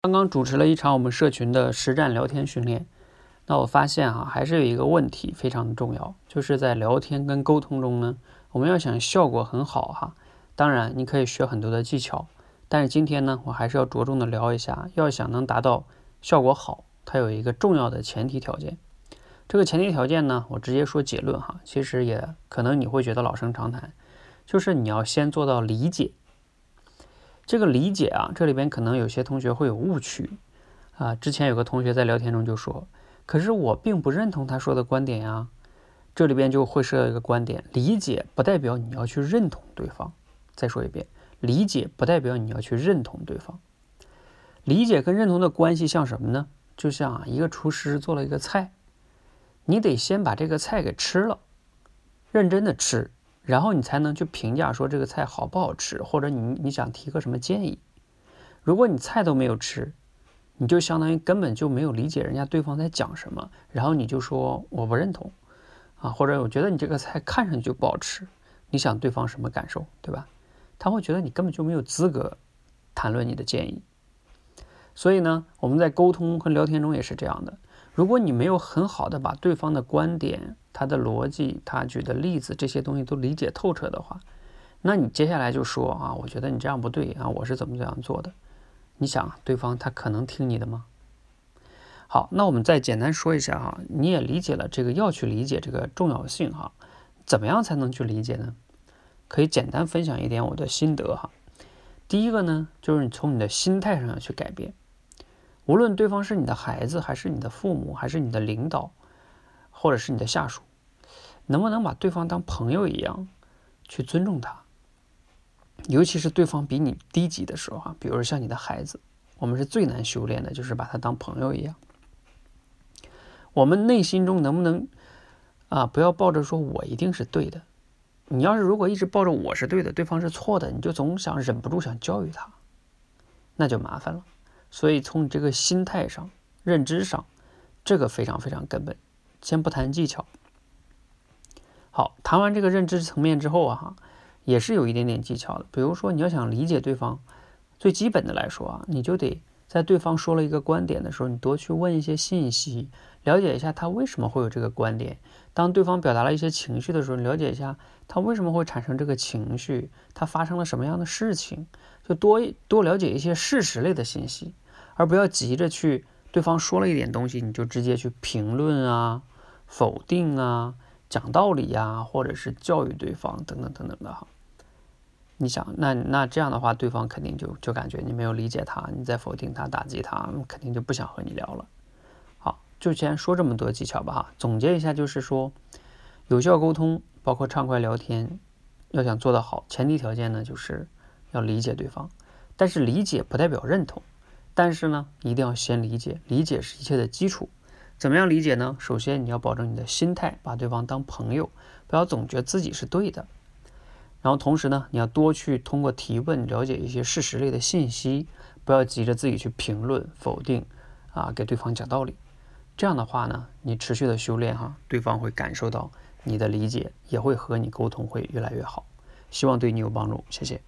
刚刚主持了一场我们社群的实战聊天训练，那我发现哈，还是有一个问题非常的重要，就是在聊天跟沟通中呢，我们要想效果很好哈，当然你可以学很多的技巧，但是今天呢，我还是要着重的聊一下，要想能达到效果好，它有一个重要的前提条件。这个前提条件呢，我直接说结论哈，其实也可能你会觉得老生常谈，就是你要先做到理解。这个理解啊，这里边可能有些同学会有误区啊。之前有个同学在聊天中就说：“可是我并不认同他说的观点呀。”这里边就会涉及到一个观点：理解不代表你要去认同对方。再说一遍，理解不代表你要去认同对方。理解跟认同的关系像什么呢？就像一个厨师做了一个菜，你得先把这个菜给吃了，认真的吃。然后你才能去评价说这个菜好不好吃，或者你你想提个什么建议。如果你菜都没有吃，你就相当于根本就没有理解人家对方在讲什么，然后你就说我不认同啊，或者我觉得你这个菜看上去就不好吃，你想对方什么感受，对吧？他会觉得你根本就没有资格谈论你的建议。所以呢，我们在沟通和聊天中也是这样的。如果你没有很好的把对方的观点、他的逻辑、他举的例子这些东西都理解透彻的话，那你接下来就说啊，我觉得你这样不对啊，我是怎么怎样做的？你想对方他可能听你的吗？好，那我们再简单说一下哈，你也理解了这个要去理解这个重要性哈，怎么样才能去理解呢？可以简单分享一点我的心得哈。第一个呢，就是你从你的心态上去改变。无论对方是你的孩子，还是你的父母，还是你的领导，或者是你的下属，能不能把对方当朋友一样去尊重他？尤其是对方比你低级的时候啊，比如像你的孩子，我们是最难修炼的，就是把他当朋友一样。我们内心中能不能啊，不要抱着说我一定是对的？你要是如果一直抱着我是对的，对方是错的，你就总想忍不住想教育他，那就麻烦了。所以从你这个心态上、认知上，这个非常非常根本。先不谈技巧，好，谈完这个认知层面之后啊，也是有一点点技巧的。比如说，你要想理解对方，最基本的来说啊，你就得在对方说了一个观点的时候，你多去问一些信息，了解一下他为什么会有这个观点。当对方表达了一些情绪的时候，了解一下他为什么会产生这个情绪，他发生了什么样的事情。就多多了解一些事实类的信息，而不要急着去对方说了一点东西，你就直接去评论啊、否定啊、讲道理呀，或者是教育对方等等等等的哈。你想，那那这样的话，对方肯定就就感觉你没有理解他，你在否定他、打击他，肯定就不想和你聊了。好，就先说这么多技巧吧哈。总结一下，就是说，有效沟通包括畅快聊天，要想做得好，前提条件呢就是。要理解对方，但是理解不代表认同。但是呢，一定要先理解，理解是一切的基础。怎么样理解呢？首先你要保证你的心态，把对方当朋友，不要总觉得自己是对的。然后同时呢，你要多去通过提问了解一些事实类的信息，不要急着自己去评论否定啊，给对方讲道理。这样的话呢，你持续的修炼哈，对方会感受到你的理解，也会和你沟通会越来越好。希望对你有帮助，谢谢。